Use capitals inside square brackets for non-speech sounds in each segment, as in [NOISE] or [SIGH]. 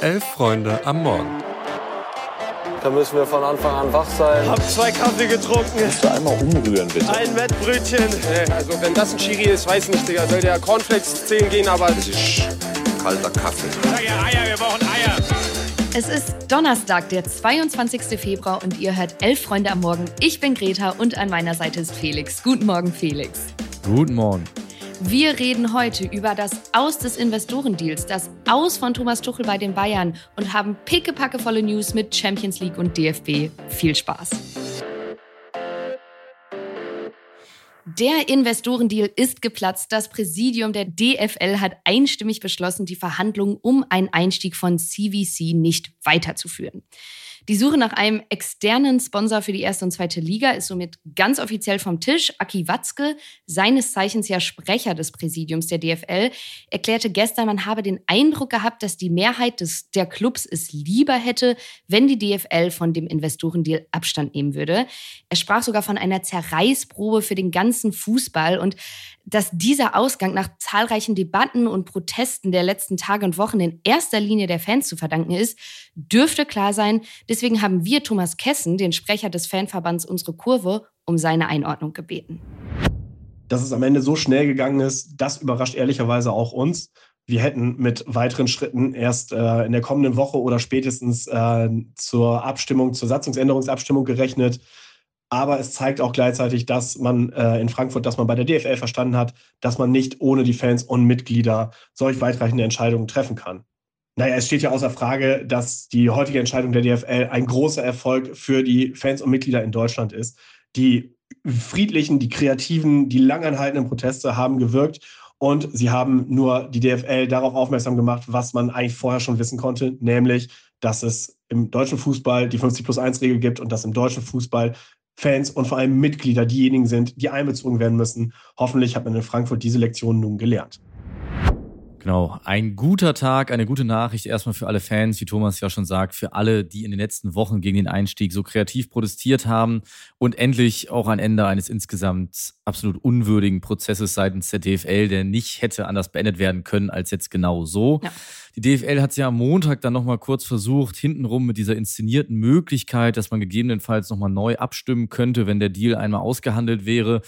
Elf Freunde am Morgen. Da müssen wir von Anfang an wach sein. Hab zwei Kaffee getrunken. Kannst du einmal umrühren, bitte? Ein Wettbrötchen. Also wenn das ein Schiri ist, weiß nicht, Digga. Soll der Cornflakes 10 gehen, aber... Das ist kalter Kaffee. Sag ja Eier, wir brauchen Eier. Es ist Donnerstag, der 22. Februar und ihr hört Elf Freunde am Morgen. Ich bin Greta und an meiner Seite ist Felix. Guten Morgen, Felix. Guten Morgen. Wir reden heute über das Aus des Investorendeals, das Aus von Thomas Tuchel bei den Bayern und haben pickepackevolle News mit Champions League und DFB. Viel Spaß. Der Investorendeal ist geplatzt. Das Präsidium der DFL hat einstimmig beschlossen, die Verhandlungen um einen Einstieg von CVC nicht weiterzuführen. Die Suche nach einem externen Sponsor für die erste und zweite Liga ist somit ganz offiziell vom Tisch. Aki Watzke, seines Zeichens ja Sprecher des Präsidiums der DFL, erklärte gestern, man habe den Eindruck gehabt, dass die Mehrheit des, der Clubs es lieber hätte, wenn die DFL von dem Investorendeal Abstand nehmen würde. Er sprach sogar von einer Zerreißprobe für den ganzen Fußball und dass dieser Ausgang nach zahlreichen Debatten und Protesten der letzten Tage und Wochen in erster Linie der Fans zu verdanken ist, dürfte klar sein. Deswegen haben wir Thomas Kessen, den Sprecher des Fanverbands Unsere Kurve, um seine Einordnung gebeten. Dass es am Ende so schnell gegangen ist, das überrascht ehrlicherweise auch uns. Wir hätten mit weiteren Schritten erst äh, in der kommenden Woche oder spätestens äh, zur Abstimmung, zur Satzungsänderungsabstimmung gerechnet. Aber es zeigt auch gleichzeitig, dass man äh, in Frankfurt, dass man bei der DFL verstanden hat, dass man nicht ohne die Fans und Mitglieder solch weitreichende Entscheidungen treffen kann. Naja, es steht ja außer Frage, dass die heutige Entscheidung der DFL ein großer Erfolg für die Fans und Mitglieder in Deutschland ist. Die friedlichen, die kreativen, die langanhaltenden Proteste haben gewirkt und sie haben nur die DFL darauf aufmerksam gemacht, was man eigentlich vorher schon wissen konnte, nämlich, dass es im deutschen Fußball die 50 plus 1 Regel gibt und dass im deutschen Fußball Fans und vor allem Mitglieder diejenigen sind, die einbezogen werden müssen. Hoffentlich hat man in Frankfurt diese Lektion nun gelernt. Genau, ein guter Tag, eine gute Nachricht erstmal für alle Fans, wie Thomas ja schon sagt, für alle, die in den letzten Wochen gegen den Einstieg so kreativ protestiert haben und endlich auch ein Ende eines insgesamt absolut unwürdigen Prozesses seitens der DFL, der nicht hätte anders beendet werden können als jetzt genau so. Ja. Die DFL hat es ja am Montag dann nochmal kurz versucht, hintenrum mit dieser inszenierten Möglichkeit, dass man gegebenenfalls nochmal neu abstimmen könnte, wenn der Deal einmal ausgehandelt wäre.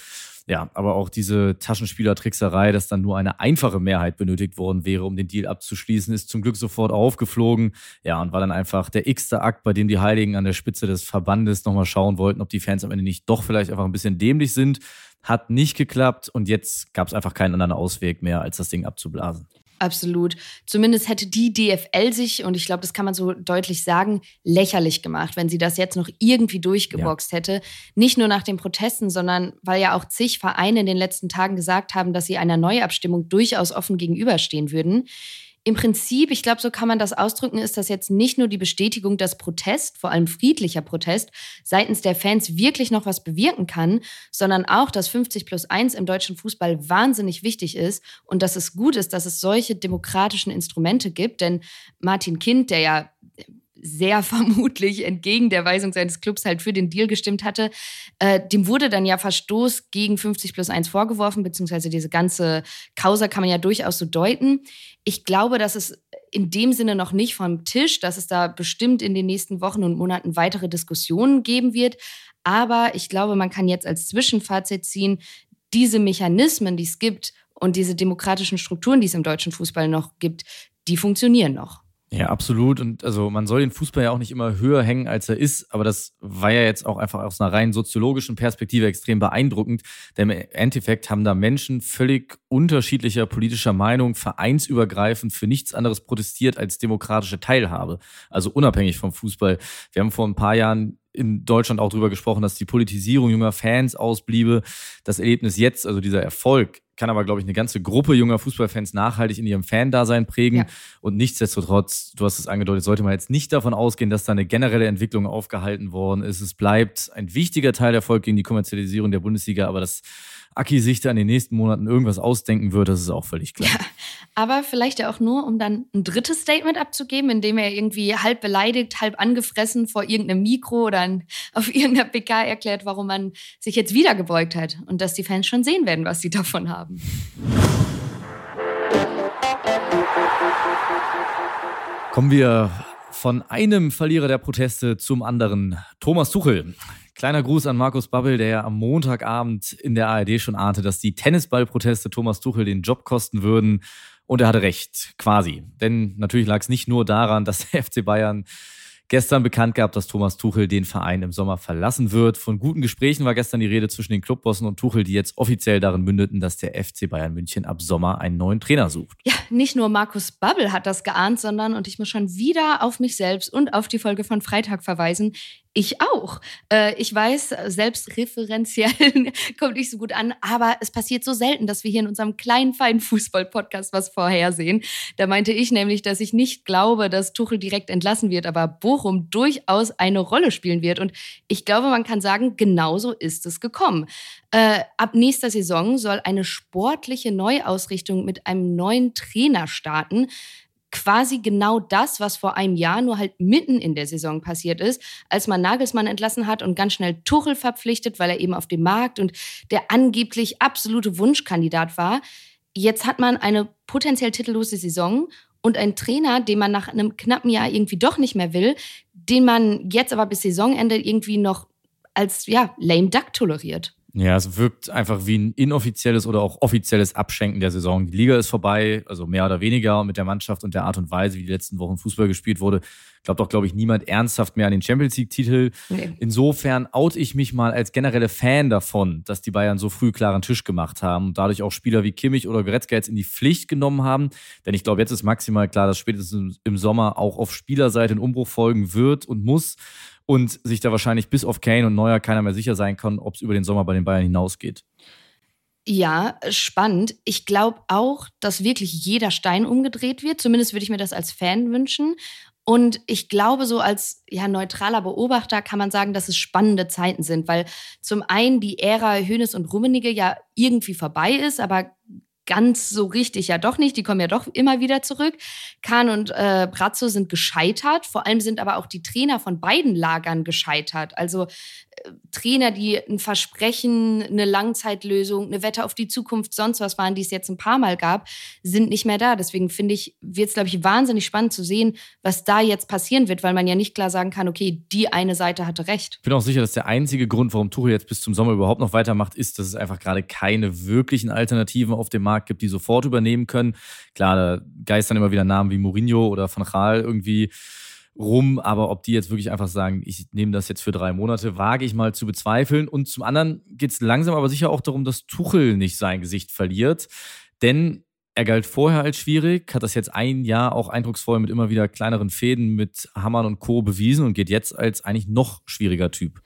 Ja, aber auch diese Taschenspielertrickserei, dass dann nur eine einfache Mehrheit benötigt worden wäre, um den Deal abzuschließen, ist zum Glück sofort aufgeflogen. Ja, und war dann einfach der x-te Akt, bei dem die Heiligen an der Spitze des Verbandes nochmal schauen wollten, ob die Fans am Ende nicht doch vielleicht einfach ein bisschen dämlich sind. Hat nicht geklappt und jetzt gab es einfach keinen anderen Ausweg mehr, als das Ding abzublasen. Absolut. Zumindest hätte die DFL sich, und ich glaube, das kann man so deutlich sagen, lächerlich gemacht, wenn sie das jetzt noch irgendwie durchgeboxt ja. hätte. Nicht nur nach den Protesten, sondern weil ja auch zig Vereine in den letzten Tagen gesagt haben, dass sie einer Neuabstimmung durchaus offen gegenüberstehen würden im Prinzip, ich glaube, so kann man das ausdrücken, ist das jetzt nicht nur die Bestätigung, dass Protest, vor allem friedlicher Protest, seitens der Fans wirklich noch was bewirken kann, sondern auch, dass 50 plus 1 im deutschen Fußball wahnsinnig wichtig ist und dass es gut ist, dass es solche demokratischen Instrumente gibt. Denn Martin Kind, der ja sehr [LAUGHS] vermutlich entgegen der Weisung seines Clubs halt für den Deal gestimmt hatte. Äh, dem wurde dann ja Verstoß gegen 50 plus 1 vorgeworfen, beziehungsweise diese ganze Causa kann man ja durchaus so deuten. Ich glaube, dass es in dem Sinne noch nicht vom Tisch, dass es da bestimmt in den nächsten Wochen und Monaten weitere Diskussionen geben wird. Aber ich glaube, man kann jetzt als Zwischenfazit ziehen, diese Mechanismen, die es gibt und diese demokratischen Strukturen, die es im deutschen Fußball noch gibt, die funktionieren noch. Ja, absolut. Und also man soll den Fußball ja auch nicht immer höher hängen, als er ist. Aber das war ja jetzt auch einfach aus einer rein soziologischen Perspektive extrem beeindruckend. Denn im Endeffekt haben da Menschen völlig unterschiedlicher politischer Meinung vereinsübergreifend für nichts anderes protestiert als demokratische Teilhabe. Also unabhängig vom Fußball. Wir haben vor ein paar Jahren in Deutschland auch darüber gesprochen, dass die Politisierung junger Fans ausbliebe. Das Erlebnis jetzt, also dieser Erfolg, kann aber, glaube ich, eine ganze Gruppe junger Fußballfans nachhaltig in ihrem Fan-Dasein prägen. Ja. Und nichtsdestotrotz, du hast es angedeutet, sollte man jetzt nicht davon ausgehen, dass da eine generelle Entwicklung aufgehalten worden ist. Es bleibt ein wichtiger Teil der Erfolg gegen die Kommerzialisierung der Bundesliga, aber das Aki sich da in den nächsten Monaten irgendwas ausdenken wird, das ist auch völlig klar. Ja, aber vielleicht ja auch nur, um dann ein drittes Statement abzugeben, indem er irgendwie halb beleidigt, halb angefressen vor irgendeinem Mikro oder [LAUGHS] auf irgendeiner PK erklärt, warum man sich jetzt wieder gebeugt hat und dass die Fans schon sehen werden, was sie davon haben. Kommen wir von einem Verlierer der Proteste zum anderen. Thomas Tuchel. Kleiner Gruß an Markus Babbel, der am Montagabend in der ARD schon ahnte, dass die Tennisballproteste Thomas Tuchel den Job kosten würden. Und er hatte recht, quasi. Denn natürlich lag es nicht nur daran, [LAUGHS] dass der FC Bayern gestern bekannt gab, dass Thomas Tuchel den Verein im Sommer verlassen wird. Von guten Gesprächen war gestern die Rede zwischen den Clubbossen und Tuchel, die jetzt offiziell darin mündeten, dass der FC Bayern München ab Sommer einen neuen Trainer sucht. Ja, nicht nur Markus Babbel hat das geahnt, sondern, und ich muss schon wieder auf mich selbst und auf die Folge von Freitag verweisen, ich auch. Äh, ich weiß, selbstreferenziell [LAUGHS] kommt nicht so gut an, aber es passiert so selten, dass wir hier in unserem kleinen, feinen Fußball-Podcast was vorhersehen. Da meinte ich nämlich, dass ich nicht glaube, dass Tuchel direkt entlassen wird, aber Bochum durchaus eine Rolle spielen wird. Und ich glaube, man kann sagen, genauso ist es gekommen. Äh, ab nächster Saison soll eine sportliche Neuausrichtung mit einem neuen Trainer starten quasi genau das, was vor einem Jahr nur halt mitten in der Saison passiert ist, als man Nagelsmann entlassen hat und ganz schnell Tuchel verpflichtet, weil er eben auf dem Markt und der angeblich absolute Wunschkandidat war. Jetzt hat man eine potenziell titellose Saison und einen Trainer, den man nach einem knappen Jahr irgendwie doch nicht mehr will, den man jetzt aber bis Saisonende irgendwie noch als ja, lame duck toleriert. Ja, es wirkt einfach wie ein inoffizielles oder auch offizielles Abschenken der Saison. Die Liga ist vorbei, also mehr oder weniger mit der Mannschaft und der Art und Weise, wie die letzten Wochen Fußball gespielt wurde. Glaubt doch, glaube ich, niemand ernsthaft mehr an den Champions League-Titel. Nee. Insofern out ich mich mal als generelle Fan davon, dass die Bayern so früh klaren Tisch gemacht haben und dadurch auch Spieler wie Kimmich oder Goretzka jetzt in die Pflicht genommen haben. Denn ich glaube, jetzt ist maximal klar, dass spätestens im Sommer auch auf Spielerseite ein Umbruch folgen wird und muss und sich da wahrscheinlich bis auf Kane und Neuer keiner mehr sicher sein kann, ob es über den Sommer bei den Bayern hinausgeht. Ja, spannend. Ich glaube auch, dass wirklich jeder Stein umgedreht wird. Zumindest würde ich mir das als Fan wünschen. Und ich glaube, so als ja, neutraler Beobachter kann man sagen, dass es spannende Zeiten sind, weil zum einen die Ära Hönes und Rummenigge ja irgendwie vorbei ist, aber ganz so richtig ja doch nicht. Die kommen ja doch immer wieder zurück. Kahn und äh, Brazzo sind gescheitert. Vor allem sind aber auch die Trainer von beiden Lagern gescheitert. Also Trainer, die ein Versprechen, eine Langzeitlösung, eine Wette auf die Zukunft, sonst was waren, die es jetzt ein paar Mal gab, sind nicht mehr da. Deswegen finde ich, wird es, glaube ich, wahnsinnig spannend zu sehen, was da jetzt passieren wird, weil man ja nicht klar sagen kann, okay, die eine Seite hatte recht. Ich bin auch sicher, dass der einzige Grund, warum Tuchel jetzt bis zum Sommer überhaupt noch weitermacht, ist, dass es einfach gerade keine wirklichen Alternativen auf dem Markt gibt, die sofort übernehmen können. Klar, da geistern immer wieder Namen wie Mourinho oder Van Gaal irgendwie rum, aber ob die jetzt wirklich einfach sagen, ich nehme das jetzt für drei Monate, wage ich mal zu bezweifeln. Und zum anderen geht es langsam aber sicher auch darum, dass Tuchel nicht sein Gesicht verliert. Denn er galt vorher als schwierig, hat das jetzt ein Jahr auch eindrucksvoll mit immer wieder kleineren Fäden mit Hammern und Co. bewiesen und geht jetzt als eigentlich noch schwieriger Typ.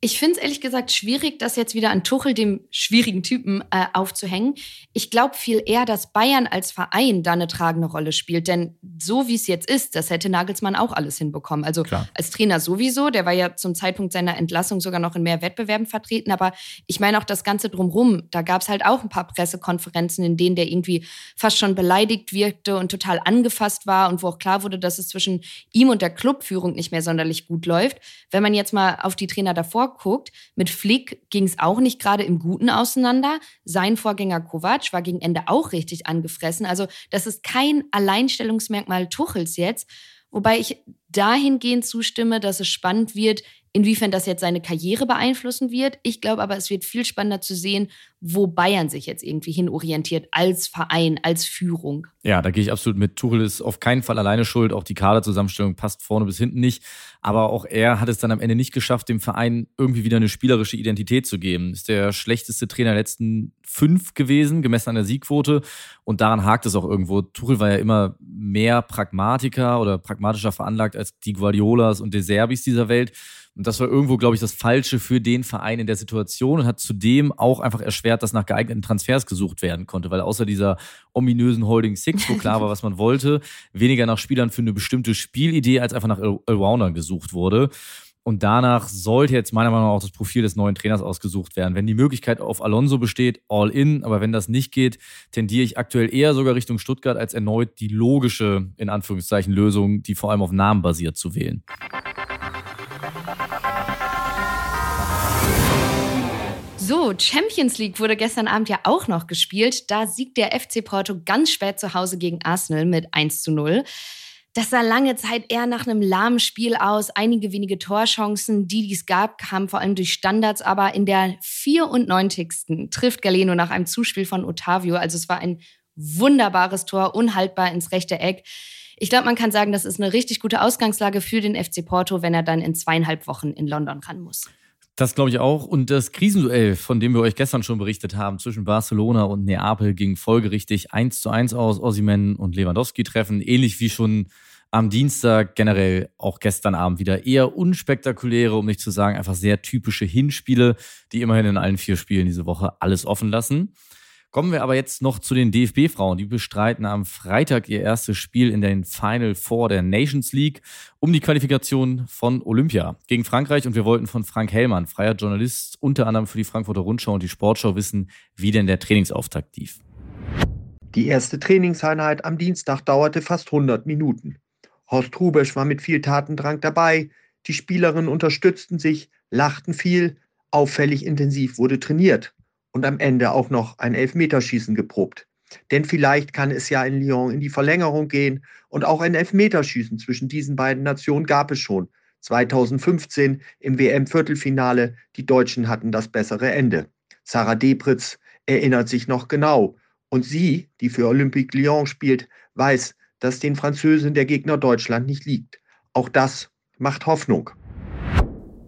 Ich finde es ehrlich gesagt schwierig, das jetzt wieder an Tuchel, dem schwierigen Typen, äh, aufzuhängen. Ich glaube viel eher, dass Bayern als Verein da eine tragende Rolle spielt. Denn so wie es jetzt ist, das hätte Nagelsmann auch alles hinbekommen. Also Klar. als Trainer sowieso, der war ja zum Zeitpunkt seiner Entlassung sogar noch in mehr Wettbewerben vertreten. Aber ich meine auch das Ganze drumrum. Da gab es halt auch ein paar Pressekonferenzen, in denen der irgendwie fast schon beleidigt wirkte und total angefasst war und wo auch klar wurde, dass es zwischen ihm und der Clubführung nicht mehr sonderlich gut läuft. Wenn man jetzt mal auf die Trainer davor guckt, mit Flick ging es auch nicht gerade im Guten auseinander. Sein Vorgänger Kovac war gegen Ende auch richtig angefressen. Also das ist kein Alleinstellungsmerkmal Tuchels jetzt. Wobei ich dahingehend zustimme, dass es spannend wird, Inwiefern das jetzt seine Karriere beeinflussen wird, ich glaube aber, es wird viel spannender zu sehen, wo Bayern sich jetzt irgendwie hinorientiert als Verein, als Führung. Ja, da gehe ich absolut mit. Tuchel ist auf keinen Fall alleine schuld. Auch die Kaderzusammenstellung passt vorne bis hinten nicht. Aber auch er hat es dann am Ende nicht geschafft, dem Verein irgendwie wieder eine spielerische Identität zu geben. Ist der schlechteste Trainer der letzten fünf gewesen, gemessen an der Siegquote. Und daran hakt es auch irgendwo. Tuchel war ja immer mehr Pragmatiker oder pragmatischer veranlagt als die Guardiolas und Deserbis dieser Welt. Und das war irgendwo, glaube ich, das Falsche für den Verein in der Situation und hat zudem auch einfach erschwert, dass nach geeigneten Transfers gesucht werden konnte, weil außer dieser ominösen Holding Six, wo klar war, was man wollte, weniger nach Spielern für eine bestimmte Spielidee als einfach nach Allroundern gesucht wurde. Und danach sollte jetzt meiner Meinung nach auch das Profil des neuen Trainers ausgesucht werden. Wenn die Möglichkeit auf Alonso besteht, all in. Aber wenn das nicht geht, tendiere ich aktuell eher sogar Richtung Stuttgart als erneut die logische, in Anführungszeichen, Lösung, die vor allem auf Namen basiert, zu wählen. So, Champions League wurde gestern Abend ja auch noch gespielt. Da siegt der FC Porto ganz spät zu Hause gegen Arsenal mit 1 zu 0. Das sah lange Zeit eher nach einem lahmen Spiel aus. Einige wenige Torchancen, die, die es gab, kamen vor allem durch Standards. Aber in der 94. trifft Galeno nach einem Zuspiel von Otavio. Also es war ein wunderbares Tor, unhaltbar ins rechte Eck. Ich glaube, man kann sagen, das ist eine richtig gute Ausgangslage für den FC Porto, wenn er dann in zweieinhalb Wochen in London ran muss. Das glaube ich auch. Und das Krisenduell, von dem wir euch gestern schon berichtet haben, zwischen Barcelona und Neapel ging folgerichtig 1 zu 1 aus. Ossiman und Lewandowski treffen, ähnlich wie schon am Dienstag generell auch gestern Abend wieder eher unspektakuläre, um nicht zu sagen einfach sehr typische Hinspiele, die immerhin in allen vier Spielen diese Woche alles offen lassen. Kommen wir aber jetzt noch zu den DFB-Frauen. Die bestreiten am Freitag ihr erstes Spiel in den Final Four der Nations League um die Qualifikation von Olympia gegen Frankreich. Und wir wollten von Frank Hellmann, freier Journalist, unter anderem für die Frankfurter Rundschau und die Sportschau wissen, wie denn der Trainingsauftakt lief. Die erste Trainingseinheit am Dienstag dauerte fast 100 Minuten. Horst Rubesch war mit viel Tatendrang dabei. Die Spielerinnen unterstützten sich, lachten viel. Auffällig intensiv wurde trainiert und am Ende auch noch ein Elfmeterschießen geprobt. Denn vielleicht kann es ja in Lyon in die Verlängerung gehen und auch ein Elfmeterschießen zwischen diesen beiden Nationen gab es schon. 2015 im WM-Viertelfinale, die Deutschen hatten das bessere Ende. Sarah Debritz erinnert sich noch genau. Und sie, die für Olympique Lyon spielt, weiß, dass den Französen der Gegner Deutschland nicht liegt. Auch das macht Hoffnung.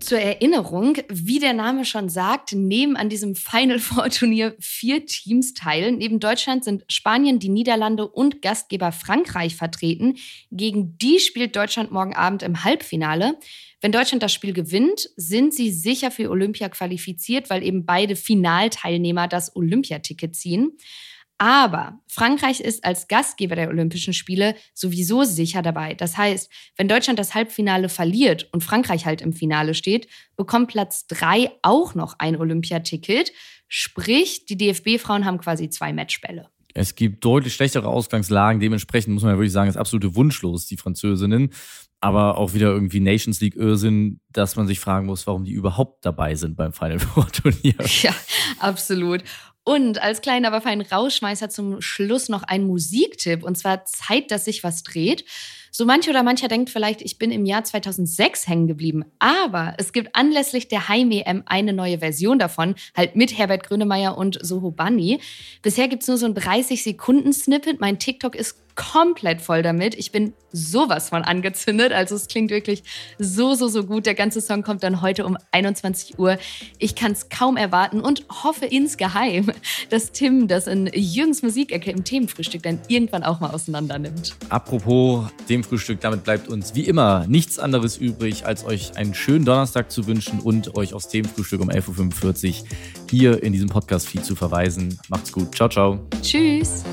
Zur Erinnerung, wie der Name schon sagt, nehmen an diesem Final Four Turnier vier Teams teil. Neben Deutschland sind Spanien, die Niederlande und Gastgeber Frankreich vertreten. Gegen die spielt Deutschland morgen Abend im Halbfinale. Wenn Deutschland das Spiel gewinnt, sind sie sicher für Olympia qualifiziert, weil eben beide Finalteilnehmer das Olympiaticket ziehen. Aber Frankreich ist als Gastgeber der Olympischen Spiele sowieso sicher dabei. Das heißt, wenn Deutschland das Halbfinale verliert und Frankreich halt im Finale steht, bekommt Platz drei auch noch ein Olympiaticket. Sprich, die DFB-Frauen haben quasi zwei Matchbälle. Es gibt deutlich schlechtere Ausgangslagen. Dementsprechend muss man ja wirklich sagen, ist absolute wunschlos, die Französinnen. Aber auch wieder irgendwie Nations League Irrsinn, dass man sich fragen muss, warum die überhaupt dabei sind beim Final Four Turnier. [LAUGHS] Ja, absolut. Und als kleinen, aber feinen Rauschmeißer zum Schluss noch ein Musiktipp. Und zwar Zeit, dass sich was dreht. So manche oder mancher denkt vielleicht, ich bin im Jahr 2006 hängen geblieben. Aber es gibt anlässlich der Heim-EM eine neue Version davon, halt mit Herbert Grönemeyer und Soho Bunny. Bisher gibt es nur so ein 30-Sekunden-Snippet. Mein TikTok ist komplett voll damit. Ich bin sowas von angezündet. Also es klingt wirklich so, so, so gut. Der ganze Song kommt dann heute um 21 Uhr. Ich kann es kaum erwarten und hoffe insgeheim, [LAUGHS] dass Tim das in Jürgens Musikecke im Themenfrühstück dann irgendwann auch mal auseinander nimmt. Apropos Themenfrühstück, damit bleibt uns wie immer nichts anderes übrig, als euch einen schönen Donnerstag zu wünschen und euch aufs Themenfrühstück um 11.45 Uhr hier in diesem Podcast-Feed zu verweisen. Macht's gut. Ciao, ciao. Tschüss.